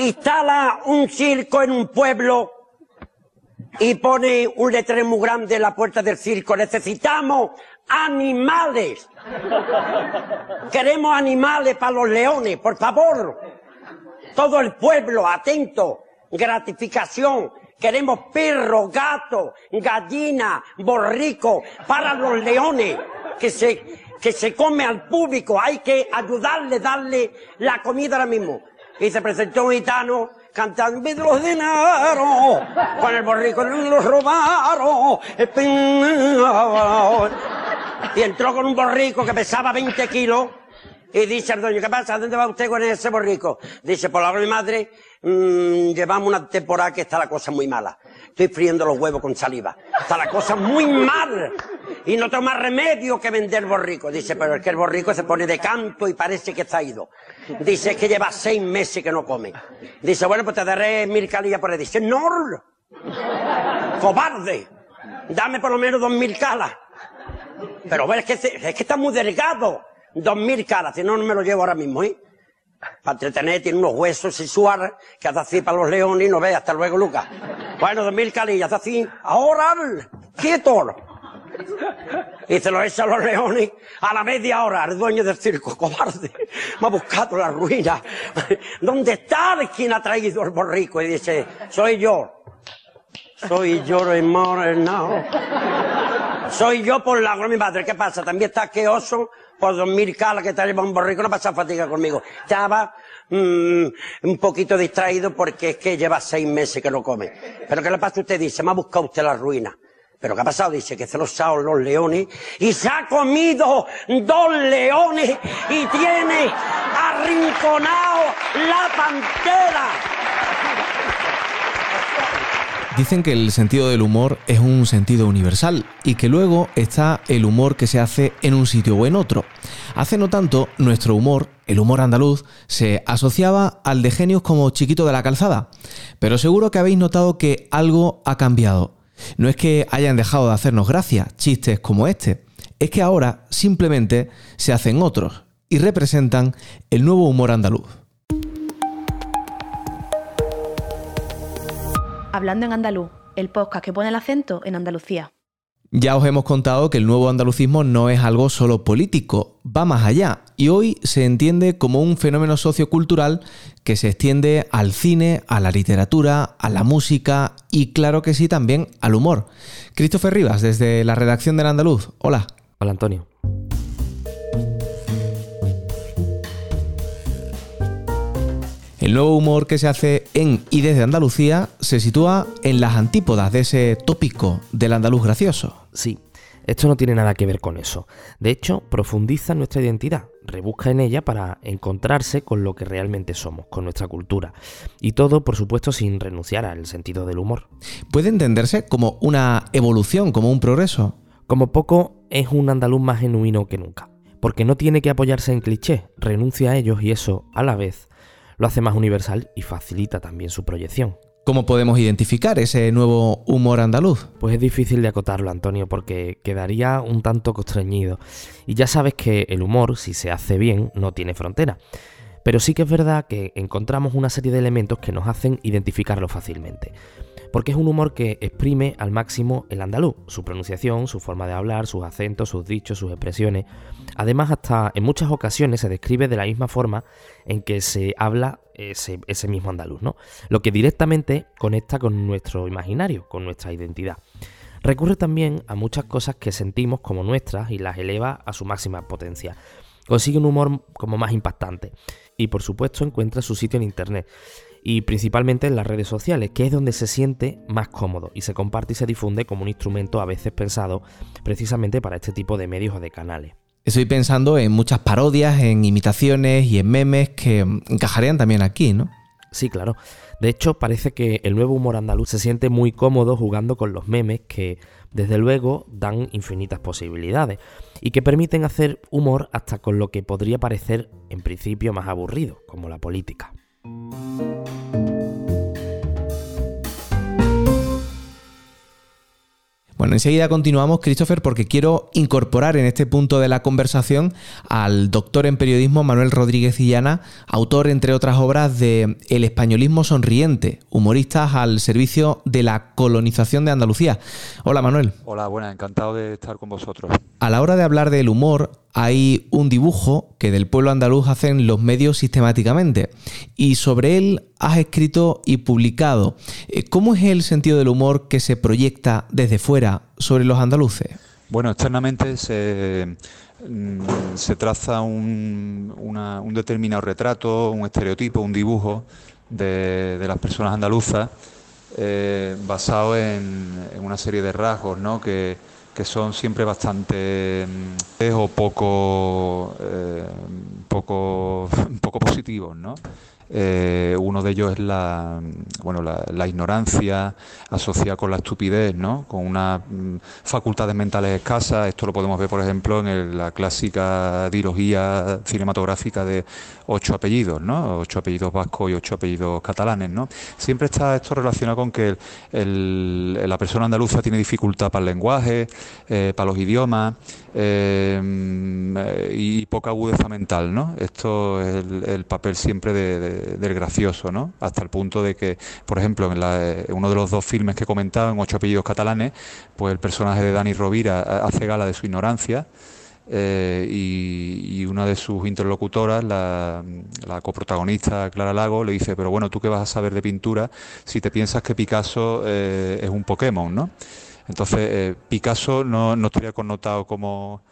instala un circo en un pueblo y pone un letrero muy grande en la puerta del circo. Necesitamos animales. Queremos animales para los leones, por favor. Todo el pueblo, atento. Gratificación. Queremos perros, gatos, gallinas, borricos para los leones que se, que se come al público. Hay que ayudarle, darle la comida ahora mismo. Y se presentó un gitano cantando los dinero, con el borrico los robaron. Y entró con un borrico que pesaba 20 kilos y dice al dueño, ¿qué pasa? ¿Dónde va usted con ese borrico? Dice, por la de madre, mmm, llevamos una temporada que está la cosa muy mala. Estoy friendo los huevos con saliva. Está la cosa muy mal. Y no más remedio que vender borrico. Dice, pero es que el borrico se pone de canto y parece que está ido. Dice, es que lleva seis meses que no come. Dice, bueno, pues te daré mil calillas por ahí. Dice, no, cobarde. Dame por lo menos dos mil calas. Pero ves que, es que está muy delgado. Dos mil calas, si no, no me lo llevo ahora mismo, ¿eh? Para entretener, tiene unos huesos sexuales que hace así para los leones y no ve. Hasta luego, Lucas. Bueno, dos mil calillas, hace así. Ahora, quieto. Y se lo echa a los leones a la media hora. El dueño del circo, cobarde, me ha buscado la ruina. ¿Dónde está quien ha traído el borrico? Y dice, soy yo. Soy yo, hermano. Soy yo por la mi madre. ¿Qué pasa? También está que oso por dos mil calas que trae un borrico. No pasa fatiga conmigo. Estaba mmm, un poquito distraído porque es que lleva seis meses que no come. Pero ¿qué le pasa a usted? Dice, me ha buscado usted la ruina. ¿Pero qué ha pasado? Dice que se los los leones y se ha comido dos leones y tiene arrinconado la pantera. Dicen que el sentido del humor es un sentido universal y que luego está el humor que se hace en un sitio o en otro. Hace no tanto, nuestro humor, el humor andaluz, se asociaba al de genios como Chiquito de la Calzada. Pero seguro que habéis notado que algo ha cambiado. No es que hayan dejado de hacernos gracia chistes como este, es que ahora simplemente se hacen otros y representan el nuevo humor andaluz. Hablando en andaluz, el podcast que pone el acento en Andalucía. Ya os hemos contado que el nuevo andalucismo no es algo solo político, va más allá y hoy se entiende como un fenómeno sociocultural que se extiende al cine, a la literatura, a la música y claro que sí también al humor. Christopher Rivas, desde la redacción del Andaluz. Hola. Hola Antonio. El nuevo humor que se hace en y desde Andalucía se sitúa en las antípodas de ese tópico del andaluz gracioso. Sí, esto no tiene nada que ver con eso. De hecho, profundiza nuestra identidad, rebusca en ella para encontrarse con lo que realmente somos, con nuestra cultura. Y todo, por supuesto, sin renunciar al sentido del humor. ¿Puede entenderse como una evolución, como un progreso? Como poco, es un andaluz más genuino que nunca. Porque no tiene que apoyarse en clichés, renuncia a ellos y eso, a la vez, lo hace más universal y facilita también su proyección. ¿Cómo podemos identificar ese nuevo humor andaluz? Pues es difícil de acotarlo, Antonio, porque quedaría un tanto constreñido. Y ya sabes que el humor, si se hace bien, no tiene frontera. Pero sí que es verdad que encontramos una serie de elementos que nos hacen identificarlo fácilmente porque es un humor que exprime al máximo el andaluz, su pronunciación, su forma de hablar, sus acentos, sus dichos, sus expresiones. Además, hasta en muchas ocasiones se describe de la misma forma en que se habla ese, mismo andaluz, ¿no? Lo que directamente conecta con nuestro imaginario, con nuestra identidad. Recurre también a muchas cosas que sentimos como nuestras y las eleva a su máxima potencia. Consigue un humor como más impactante. Y por supuesto encuentra su sitio en internet y principalmente en las redes sociales, que es donde se siente más cómodo y se comparte y se difunde como un instrumento a veces pensado precisamente para este tipo de medios o de canales. Estoy pensando en muchas parodias, en imitaciones y en memes que encajarían también aquí, ¿no? Sí, claro. De hecho, parece que el nuevo humor andaluz se siente muy cómodo jugando con los memes que, desde luego, dan infinitas posibilidades y que permiten hacer humor hasta con lo que podría parecer en principio más aburrido, como la política. Bueno, enseguida continuamos, Christopher, porque quiero incorporar en este punto de la conversación al doctor en periodismo Manuel Rodríguez Illana, autor, entre otras obras, de El españolismo sonriente, humoristas al servicio de la colonización de Andalucía. Hola, Manuel. Hola, buenas, encantado de estar con vosotros. A la hora de hablar del humor, hay un dibujo que del pueblo andaluz hacen los medios sistemáticamente y sobre él has escrito y publicado. Eh, ¿Cómo es el sentido del humor que se proyecta desde fuera sobre los andaluces? Bueno, externamente se, mm, se traza un, determinado retrato, un estereotipo, un dibujo de, las personas andaluzas eh, basado en, en, una serie de rasgos ¿no? que, que son siempre bastante mm, o poco, eh, poco, poco positivos, ¿no? Eh, uno de ellos es la, bueno, la, ignorancia asociada con la estupidez, ¿no? con unas mm, facultades mentales escasas. Esto lo podemos ver, por ejemplo, en la clásica dilogía cinematográfica de ocho apellidos, ¿no? ocho apellidos vascos y ocho apellidos catalanes. ¿no? Siempre está esto relacionado con que la persona andaluza tiene dificultad para el lenguaje, eh, para los idiomas eh, y poca agudeza mental. ¿no? Esto es el, papel siempre de del gracioso, ¿no? Hasta el punto de que, por ejemplo, en, eh, uno de los dos filmes que he comentado, en Ocho apellidos catalanes, pues el personaje de Dani Rovira hace gala de su ignorancia. Eh, y, una de sus interlocutoras, la, coprotagonista Clara Lago, le dice, pero bueno, ¿tú qué vas a saber de pintura si te piensas que Picasso eh, es un Pokémon, ¿no? Entonces, Picasso no, no estaría connotado como,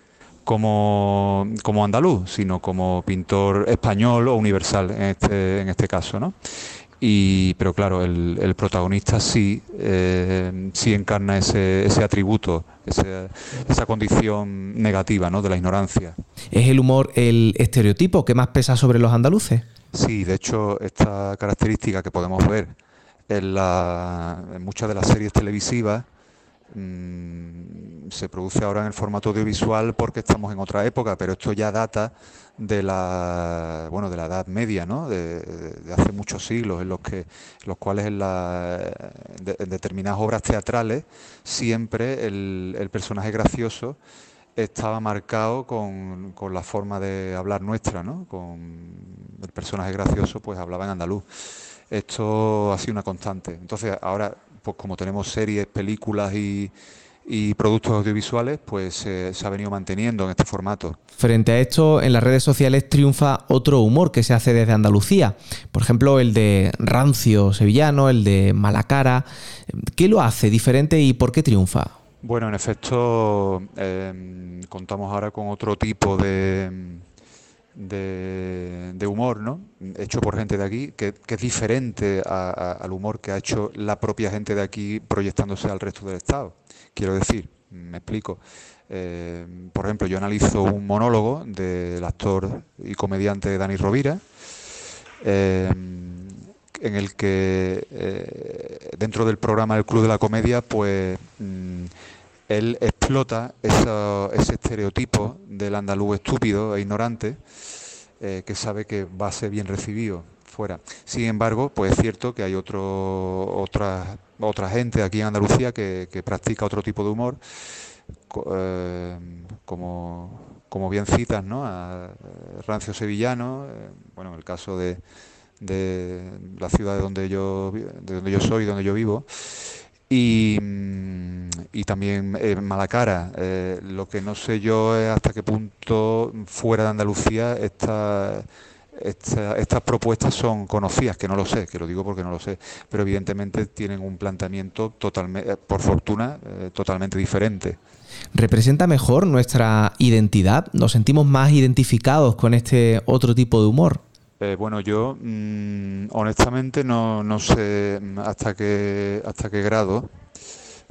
como, como andaluz, sino como pintor español o universal en este, en este caso, ¿no? Y, pero claro, el, el protagonista sí, eh, sí encarna ese, ese atributo, esa condición negativa ¿no? de la ignorancia. ¿Es el humor el estereotipo que más pesa sobre los andaluces? Sí, de hecho, esta característica que podemos ver en, la, en muchas de las series televisivas Mm, se produce ahora en el formato audiovisual porque estamos en otra época, pero esto ya data de la bueno de la Edad Media, ¿no? de, hace muchos siglos, en los que los cuales en, la, determinadas obras teatrales siempre el, personaje gracioso estaba marcado con, con, la forma de hablar nuestra, ¿no? Con el personaje gracioso pues hablaba en andaluz. Esto ha sido una constante. Entonces ahora pues como tenemos series, películas y, productos audiovisuales, pues se ha venido manteniendo en este formato. Frente a esto, en las redes sociales triunfa otro humor que se hace desde Andalucía. Por ejemplo, el de Rancio Sevillano, el de Malacara. ¿Qué lo hace diferente y por qué triunfa? Bueno, en efecto, em, contamos ahora con otro tipo de de, humor, ¿no? Hecho por gente de aquí, que, es diferente al humor que ha hecho la propia gente de aquí proyectándose al resto del Estado. Quiero decir, me explico. Eh, por ejemplo, yo analizo un monólogo del actor y comediante Dani Rovira, eh, en el que eh, dentro del programa El Club de la Comedia, pues mm, él explota ese estereotipo del andaluz estúpido e ignorante eh, que sabe que va a ser bien recibido fuera. Sin embargo, pues es cierto que hay otro, otra, otra gente aquí en Andalucía que, practica otro tipo de humor, eh, como, como bien citas, ¿no? A eh, Rancio Sevillano, bueno, en el caso de, de la ciudad de donde yo, de donde yo soy, donde yo vivo, y, también en Malacara. Eh, lo que no sé yo es hasta qué punto fuera de Andalucía esta, estas propuestas son conocidas, que no lo sé, que lo digo porque no lo sé, pero evidentemente tienen un planteamiento totalmente, por fortuna, eh, totalmente diferente. ¿Representa mejor nuestra identidad? ¿Nos sentimos más identificados con este otro tipo de humor? Eh, bueno, yo mm, honestamente no, no, sé hasta qué, hasta qué grado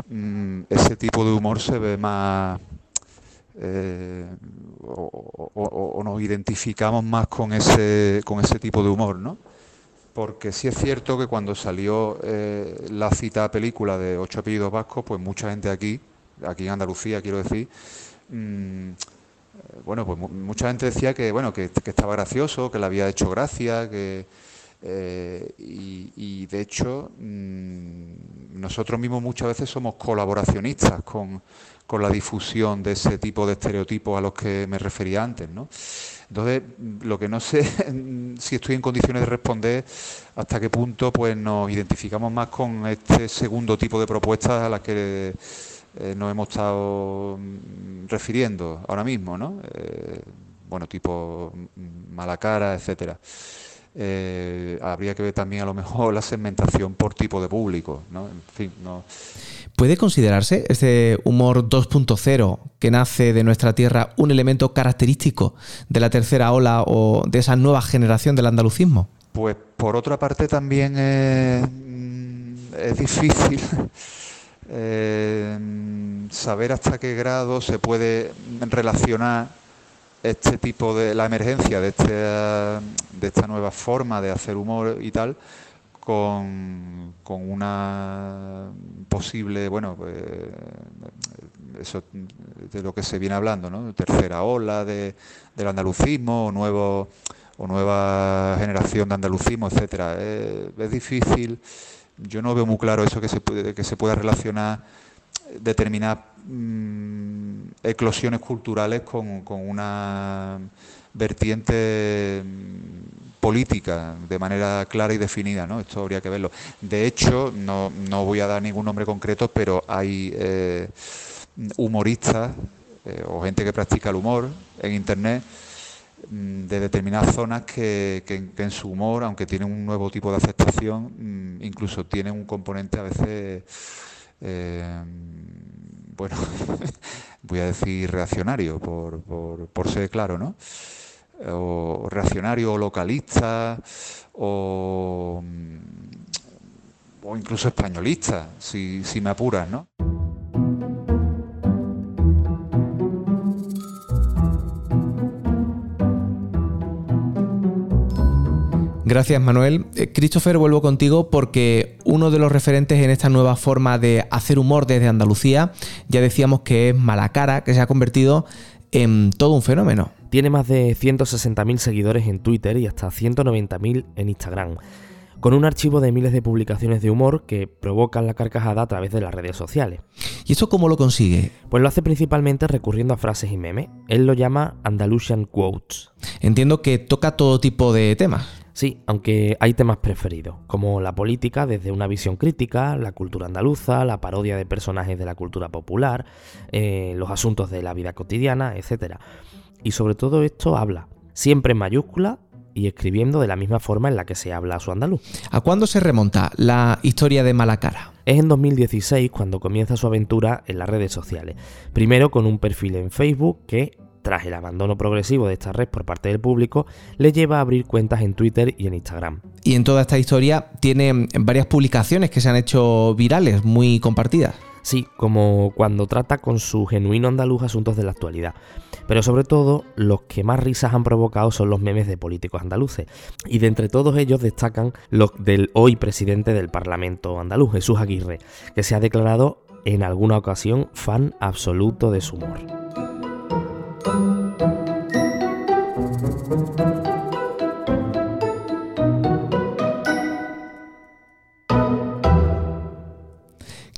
mm, ese tipo de humor se ve más eh, o, nos identificamos más con ese, con ese tipo de humor, ¿no? Porque sí es cierto que cuando salió eh, la cita película de Ocho apellidos vascos, pues mucha gente aquí, aquí en Andalucía quiero decir, mm, bueno, pues mucha gente decía que, bueno, que, estaba gracioso, que le había hecho gracia, que, Eh, y, de hecho, mm, nosotros mismos muchas veces somos colaboracionistas con, con, la difusión de ese tipo de estereotipos a los que me refería antes, ¿no? Entonces, lo que no sé si estoy en condiciones de responder hasta qué punto pues nos identificamos más con este segundo tipo de propuestas a las que eh, nos hemos estado mm, refiriendo ahora mismo, ¿no? Eh, bueno, tipo mm, mala cara, etcétera. Eh, habría que ver también a lo mejor la segmentación por tipo de público, ¿no? En fin, no. ¿Puede considerarse este humor 2.0 que nace de nuestra tierra un elemento característico de la tercera ola o de esa nueva generación del andalucismo? Pues por otra parte también es, mm, es difícil eh, saber hasta qué grado se puede relacionar este tipo de la emergencia de, este, de esta nueva forma de hacer humor y tal con, con una posible, bueno, pues, eso de lo que se viene hablando, ¿no? Tercera ola de, del andalucismo o nuevo o nueva generación de andalucismo, etcétera. es difícil yo no veo muy claro eso que se puede, que se pueda relacionar determinadas mm, eclosiones culturales con, una vertiente mm, política de manera clara y definida, ¿no? Esto habría que verlo. De hecho, no, no voy a dar ningún nombre concreto, pero hay eh, humoristas eh, o gente que practica el humor en Internet de determinadas zonas que, en su humor, aunque tienen un nuevo tipo de aceptación, mm, incluso tienen un componente a veces, eh, bueno, voy a decir reaccionario, por, por, ser claro, ¿no? O reaccionario o localista, o, mm, o incluso españolista, si, si me apuras, ¿no? Gracias, Manuel. Eh, Christopher, vuelvo contigo porque uno de los referentes en esta nueva forma de hacer humor desde Andalucía, ya decíamos que es Malacara, que se ha convertido en todo un fenómeno. Tiene más de 160.000 seguidores en Twitter y hasta 190.000 en Instagram, con un archivo de miles de publicaciones de humor que provocan la carcajada a través de las redes sociales. ¿Y eso cómo lo consigue? Pues lo hace principalmente recurriendo a frases y memes. Él lo llama Andalusian Quotes. Entiendo que toca todo tipo de temas. Sí, aunque hay temas preferidos, como la política desde una visión crítica, la cultura andaluza, la parodia de personajes de la cultura popular, eh, los asuntos de la vida cotidiana, etc. Y sobre todo esto habla, siempre en mayúscula y escribiendo de la misma forma en la que se habla su andaluz. ¿A cuándo se remonta la historia de Malacara? Es en 2016 cuando comienza su aventura en las redes sociales. Primero con un perfil en Facebook que tras el abandono progresivo de esta red por parte del público, le lleva a abrir cuentas en Twitter y en Instagram. Y en toda esta historia tiene varias publicaciones que se han hecho virales, muy compartidas. Sí, como cuando trata con su genuino andaluz asuntos de la actualidad. Pero sobre todo, los que más risas han provocado son los memes de políticos andaluces. Y de entre todos ellos destacan los del hoy presidente del Parlamento andaluz, Jesús Aguirre, que se ha declarado en alguna ocasión fan absoluto de su humor.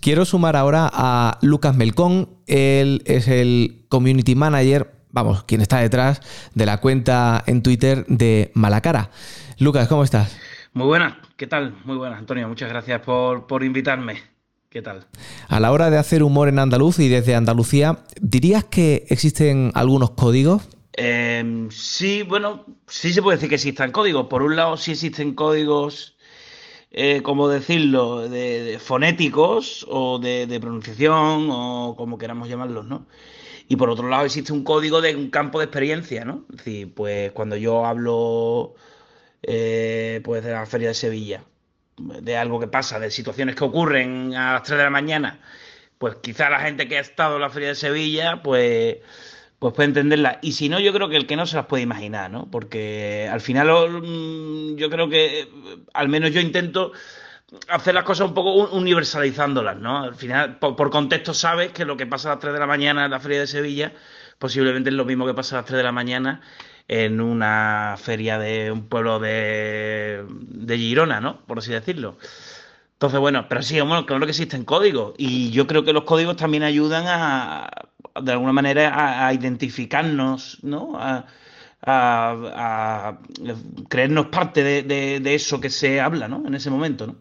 Quiero sumar ahora a Lucas Melcón. Él es el community manager, vamos, quien está detrás de la cuenta en Twitter de Malacara. Lucas, ¿cómo estás? Muy buenas, ¿qué tal? Muy buenas, Antonio. Muchas gracias por, por invitarme. ¿Qué tal? A la hora de hacer humor en andaluz y desde Andalucía, ¿dirías que existen algunos códigos? Em, sí, bueno, sí se puede decir que existan códigos. Por un lado, sí existen códigos, eh, como decirlo, de, fonéticos o de, pronunciación o como queramos llamarlos, ¿no? Y por otro lado, existe un código de un campo de experiencia, ¿no? Es decir, pues cuando yo hablo eh, pues de la Feria de Sevilla, de algo que pasa, de situaciones que ocurren a las 3 de la mañana, pues quizá la gente que ha estado en la Feria de Sevilla, pues, pues puede entenderla. Y si no, yo creo que el que no se las puede imaginar, ¿no? Porque al final mm, yo creo que, al menos yo intento hacer las cosas un poco universalizándolas, ¿no? Al final, por, contexto, sabes que lo que pasa a las 3 de la mañana en la Feria de Sevilla posiblemente es lo mismo que pasa a las 3 de la mañana en una feria de un pueblo de, de Girona, ¿no? Por así decirlo. Entonces, bueno, pero sí, bueno, claro que existen códigos y yo creo que los códigos también ayudan a, de alguna manera, a, identificarnos, ¿no? A, creernos parte de, de, eso que se habla, ¿no? En ese momento, ¿no?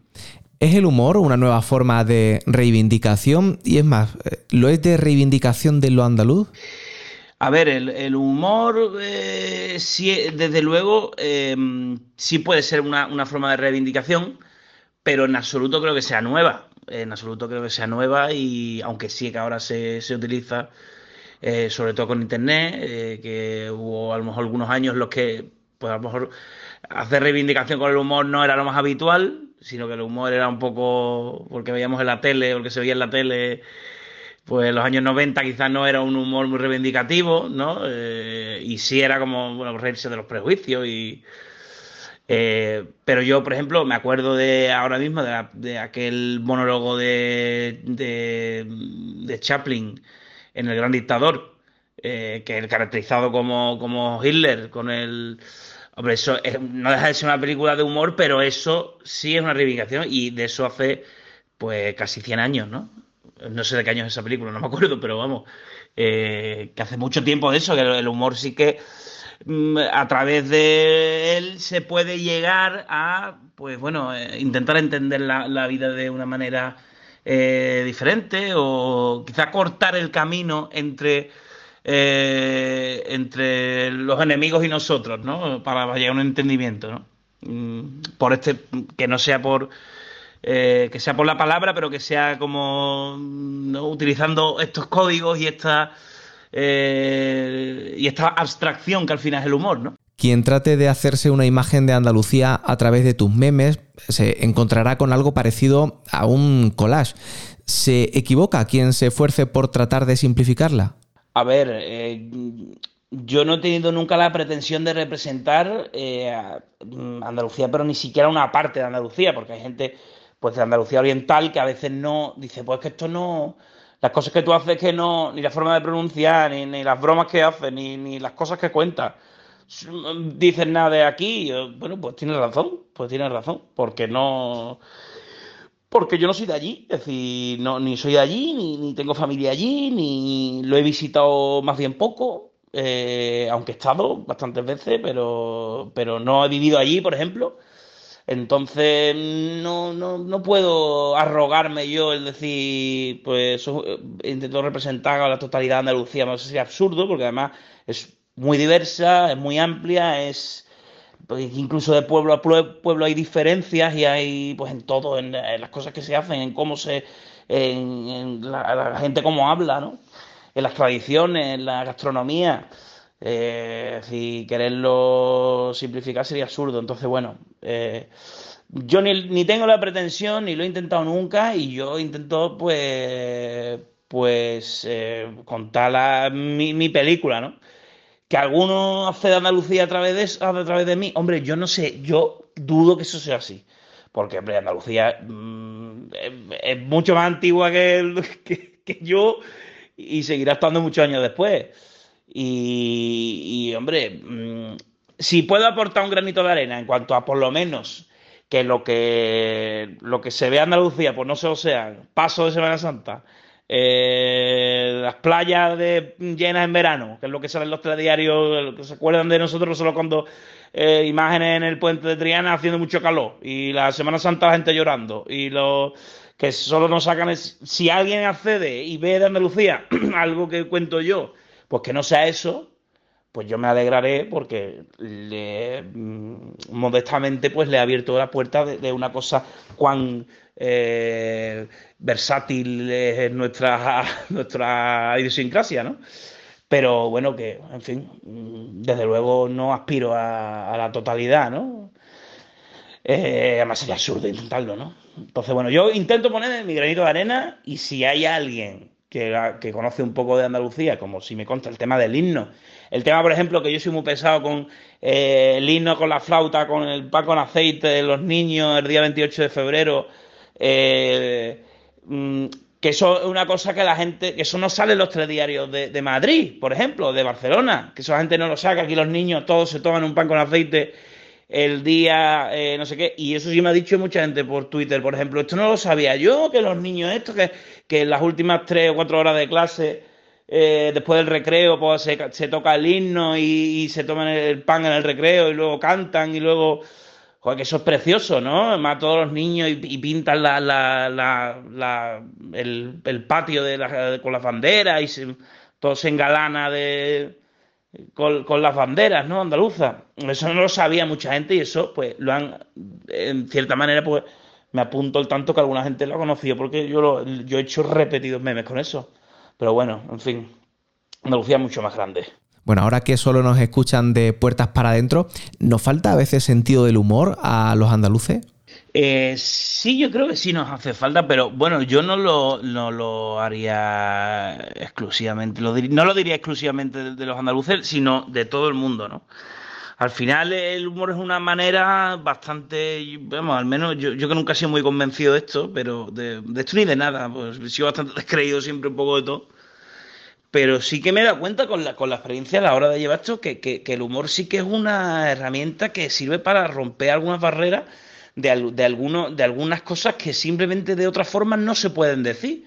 ¿Es el humor una nueva forma de reivindicación? Y es más, ¿lo es de reivindicación de lo andaluz? A ver, el, humor, eh, sí, desde luego, em, sí puede ser una, una, forma de reivindicación, pero en absoluto creo que sea nueva. En absoluto creo que sea nueva y aunque sí que ahora se, se utiliza, eh, sobre todo con Internet, eh, que hubo a lo mejor algunos años los que, pues a lo mejor hacer reivindicación con el humor no era lo más habitual, sino que el humor era un poco porque veíamos en la tele, porque se veía en la tele, pues en los años 90 quizás no era un humor muy reivindicativo, ¿no? Eh, y sí era como, bueno, reírse de los prejuicios y... Eh, pero yo, por ejemplo, me acuerdo de ahora mismo de, aquel monólogo de, de, Chaplin en El Gran Dictador, eh, que es caracterizado como, como Hitler, con el Hombre, eso no deja de ser una película de humor, pero eso sí es una reivindicación y de eso hace pues casi 100 años, ¿no? No sé de qué año es esa película, no me acuerdo, pero vamos, eh, que hace mucho tiempo de eso, que el humor sí que a través de él se puede llegar a, pues bueno, eh, intentar entender la, vida de una manera eh, diferente o quizá cortar el camino entre eh, entre los enemigos y nosotros, ¿no? Para llegar a un entendimiento, ¿no? Mm, por este, que no sea por, eh, que sea por la palabra, pero que sea como utilizando estos códigos y esta, eh, y esta abstracción que al final es el humor, ¿no? Quien trate de hacerse una imagen de Andalucía a través de tus memes se encontrará con algo parecido a un collage. ¿Se equivoca quien se esfuerce por tratar de simplificarla? A ver, eh, yo no he tenido nunca la pretensión de representar eh, a Andalucía, pero ni siquiera una parte de Andalucía, porque hay gente pues de Andalucía Oriental que a veces no dice, pues que esto no, las cosas que tú haces que no, ni la forma de pronunciar, ni, las bromas que haces, ni, ni las cosas que cuentas, dicen nada de aquí. Bueno, pues tienes razón, pues tienes razón, porque no porque yo no soy de allí, es decir, no, ni soy de allí, ni, tengo familia allí, ni lo he visitado más bien poco, eh, aunque he estado bastantes veces, pero, pero no he vivido allí, por ejemplo. Entonces, no, no, no puedo arrogarme yo el decir, pues eh, intento representar a la totalidad de Andalucía, no sé si es absurdo, porque además es muy diversa, es muy amplia, es pues incluso de pueblo a pueblo hay diferencias y hay pues en todo, en, las cosas que se hacen, en cómo se, en, la, gente cómo habla, ¿no? En las tradiciones, en la gastronomía. Eh, si quererlo simplificar sería absurdo. Entonces, bueno, eh, yo ni, tengo la pretensión, ni lo he intentado nunca, y yo intento, pues, pues eh, contar mi, mi película, ¿no? que alguno hace de Andalucía a través de, a través de mí, hombre, yo no sé, yo dudo que eso sea así. Porque, hombre, Andalucía mm, es, mucho más antigua que, que, yo y seguirá estando muchos años después. Y, hombre, mm, si puedo aportar un granito de arena en cuanto a por lo menos que lo que, lo que se ve en Andalucía, pues no se o sea, paso de Semana Santa, eh, las playas de, llenas en verano, que es lo que salen los telediarios, que se acuerdan de nosotros solo cuando eh, imágenes en el puente de Triana haciendo mucho calor y la Semana Santa la gente llorando y lo que solo nos sacan es si alguien accede y ve de Andalucía algo que cuento yo, pues que no sea eso, pues yo me alegraré porque mm, modestamente pues le he abierto la puerta de, una cosa cuán eh, versátil es nuestra, nuestra idiosincrasia, ¿no? Pero bueno, que, en fin, desde luego no aspiro a, la totalidad, ¿no? Eh, además sería absurdo intentarlo, ¿no? Entonces, bueno, yo intento poner mi granito de arena y si hay alguien que, que, conoce un poco de Andalucía, como si me consta el tema del himno, el tema, por ejemplo, que yo soy muy pesado con eh, el himno con la flauta, con el pan con aceite de los niños el día 28 de febrero, eh, Mm, que eso es una cosa que la gente, que eso no sale en los telediarios de, de Madrid, por ejemplo, de Barcelona, que esa gente no lo saca, aquí los niños todos se toman un pan con aceite el día, eh, no sé qué, y eso sí me ha dicho mucha gente por Twitter, por ejemplo, esto no lo sabía yo, que los niños estos, que, que en las últimas tres o cuatro horas de clase, eh, después del recreo, pues se, toca el himno y, se toman el pan en el recreo y luego cantan y luego... Joder, que eso es precioso, ¿no? Además todos los niños y, pintan la, la, la, el, el, patio de con las banderas y se, todo se engalana de, con, con, las banderas, ¿no? Andaluzas. Eso no lo sabía mucha gente y eso, pues, lo han, en cierta manera, pues, me apunto el tanto que alguna gente lo ha conocido porque yo, lo, yo he hecho repetidos memes con eso. Pero bueno, en fin, Andalucía es mucho más grande. Bueno, ahora que solo nos escuchan de puertas para adentro, ¿nos falta a veces sentido del humor a los andaluces? Eh, sí, yo creo que sí nos hace falta, pero bueno, yo no lo, no lo haría exclusivamente, no lo diría exclusivamente de, los andaluces, sino de todo el mundo, ¿no? Al final el humor es una manera bastante, vamos, al menos yo, yo que nunca he sido muy convencido de esto, pero de, de esto ni de nada, pues he sido bastante descreído siempre un poco de todo pero sí que me he dado cuenta con la, con la experiencia a la hora de llevar esto que, que, el humor sí que es una herramienta que sirve para romper algunas barreras de, de, alguno, de algunas cosas que simplemente de otras formas no se pueden decir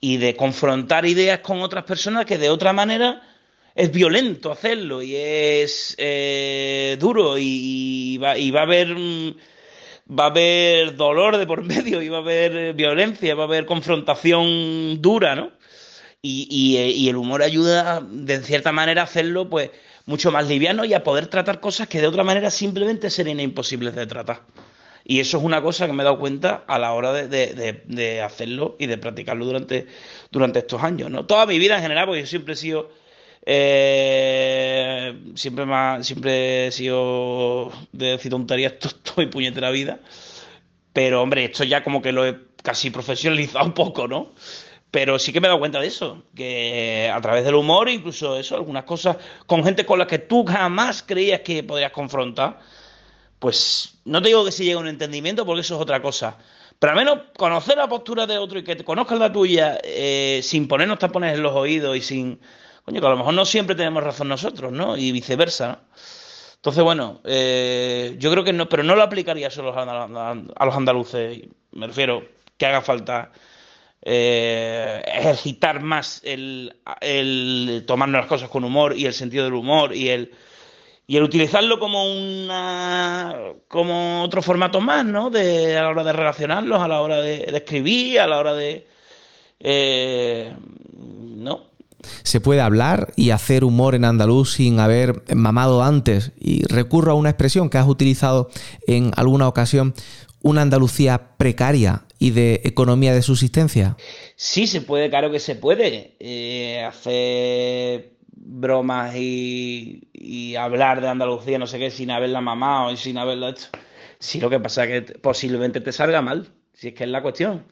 y de confrontar ideas con otras personas que de otra manera es violento hacerlo y es eh, duro y, y, va, y va a haber va a haber dolor de por medio y va a haber violencia va a haber confrontación dura no y, y, y, el humor ayuda, de cierta manera, a hacerlo pues mucho más liviano y a poder tratar cosas que de otra manera simplemente serían imposibles de tratar. Y eso es una cosa que me he dado cuenta a la hora de, de, de, hacerlo y de practicarlo durante, durante estos años. ¿no? Toda mi vida en general, porque yo siempre he sido. Eh, siempre, más, siempre he sido de decir tonterías toda mi puñetera vida. Pero, hombre, esto ya como que lo he casi profesionalizado un poco, ¿no? Pero sí que me he dado cuenta de eso, que a través del humor, incluso eso, algunas cosas con gente con la que tú jamás creías que podrías confrontar, pues no te digo que se llegue a un entendimiento porque eso es otra cosa. Pero al menos conocer la postura de otro y que te conozcas la tuya eh, sin ponernos tapones en los oídos y sin... Coño, que a lo mejor no siempre tenemos razón nosotros, ¿no? Y viceversa, ¿no? Entonces, bueno, eh, yo creo que no, pero no lo aplicaría solo a los andaluces, me refiero que haga falta eh, ejercitar más el, el, tomarnos las cosas con humor y el sentido del humor y el y el utilizarlo como una como otro formato más no de a la hora de relacionarlos a la hora de, de escribir a la hora de eh, no se puede hablar y hacer humor en andaluz sin haber mamado antes y recurro a una expresión que has utilizado en alguna ocasión una Andalucía precaria y de economía de subsistencia? Sí, se puede, claro que se puede. Eh, hacer bromas y, y, hablar de Andalucía, no sé qué, sin haberla mamado y sin haberla hecho. Sí, lo que pasa es que posiblemente te salga mal, si es que es la cuestión.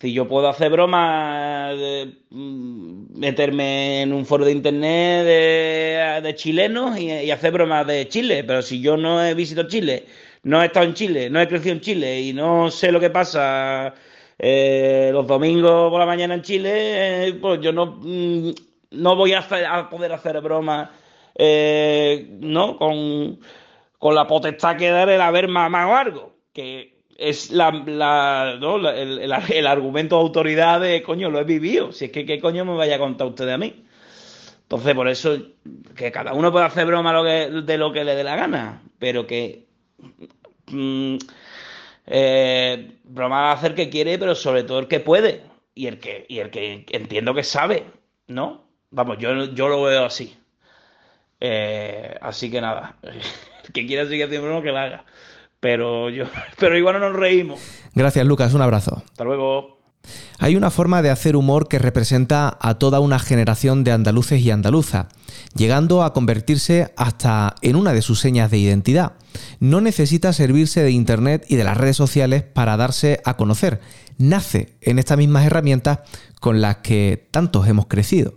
Si yo puedo hacer bromas, de, meterme en un foro de internet de, de chilenos y, y, hacer bromas de Chile, pero si yo no he visitado Chile no he estado en Chile, no he crecido en Chile y no sé lo que pasa eh, los domingos por la mañana en Chile, eh, pues yo no, mm, no voy a, poder hacer bromas eh, ¿no? Con, con, la potestad que dar el haber mamado algo, que es la, el, argumento de autoridad de, coño, lo he vivido, si es que qué coño me vaya a contar usted a mí. Entonces, por eso, que cada uno puede hacer broma de lo que le dé la gana, pero que mm, eh, broma va a hacer que quiere, pero sobre todo el que puede y el que, y el que entiendo que sabe, ¿no? Vamos, yo, yo lo veo así. Eh, así que nada, el que quiera seguir haciendo broma que la haga. Pero yo, pero igual no nos reímos. Gracias, Lucas. Un abrazo. Hasta luego. Hay una forma de hacer humor que representa a toda una generación de andaluces y andaluzas, llegando a convertirse hasta en una de sus señas de identidad. No necesita servirse de Internet y de las redes sociales para darse a conocer. Nace en estas mismas herramientas con las que tantos hemos crecido.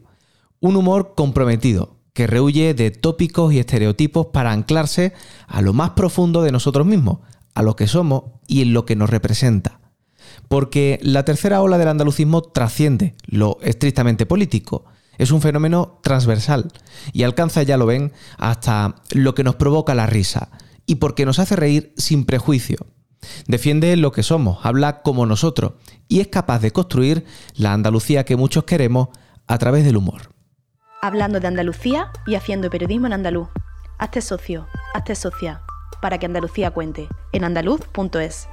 Un humor comprometido, que rehuye de tópicos y estereotipos para anclarse a lo más profundo de nosotros mismos, a lo que somos y en lo que nos representa. porque la tercera ola del andalucismo trasciende lo estrictamente político. Es un fenómeno transversal y alcanza, ya lo ven, hasta lo que nos provoca la risa y porque nos hace reír sin prejuicio. Defiende lo que somos, habla como nosotros y es capaz de construir la Andalucía que muchos queremos a través del humor. Hablando de Andalucía y haciendo periodismo en andaluz. Hazte socio, hazte socia, para que Andalucía cuente, en andaluz.es.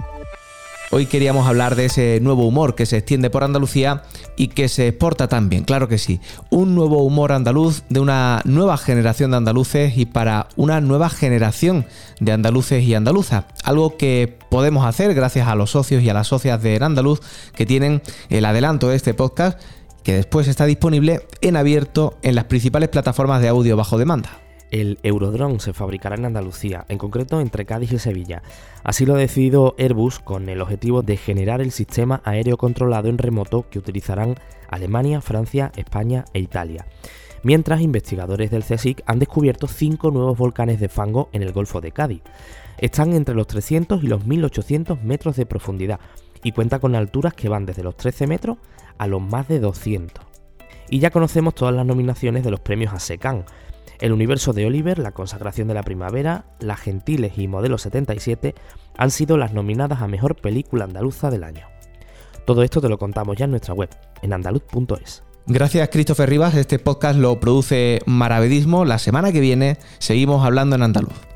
Hoy queríamos hablar de ese nuevo humor que se extiende por Andalucía y que se exporta también, claro que sí. Un nuevo humor andaluz de una nueva generación de andaluces y para una nueva generación de andaluces y andaluzas. Algo que podemos hacer gracias a los socios y a las socias de Andaluz que tienen el adelanto de este podcast que después está disponible en abierto en las principales plataformas de audio bajo demanda. El Eurodrone se fabricará en Andalucía, en concreto entre Cádiz y Sevilla. Así lo ha decidido Airbus con el objetivo de generar el sistema aéreo controlado en remoto que utilizarán Alemania, Francia, España e Italia. Mientras investigadores del CSIC han descubierto cinco nuevos volcanes de fango en el Golfo de Cádiz. Están entre los 300 y los 1800 metros de profundidad y cuenta con alturas que van desde los 13 metros a los más de 200. Y ya conocemos todas las nominaciones de los premios ASECAN, el universo de Oliver, La consagración de la primavera, Las Gentiles y Modelo 77 han sido las nominadas a Mejor Película Andaluza del año. Todo esto te lo contamos ya en nuestra web, en andaluz.es. Gracias Christopher Rivas, este podcast lo produce Maravedismo. La semana que viene seguimos hablando en andaluz.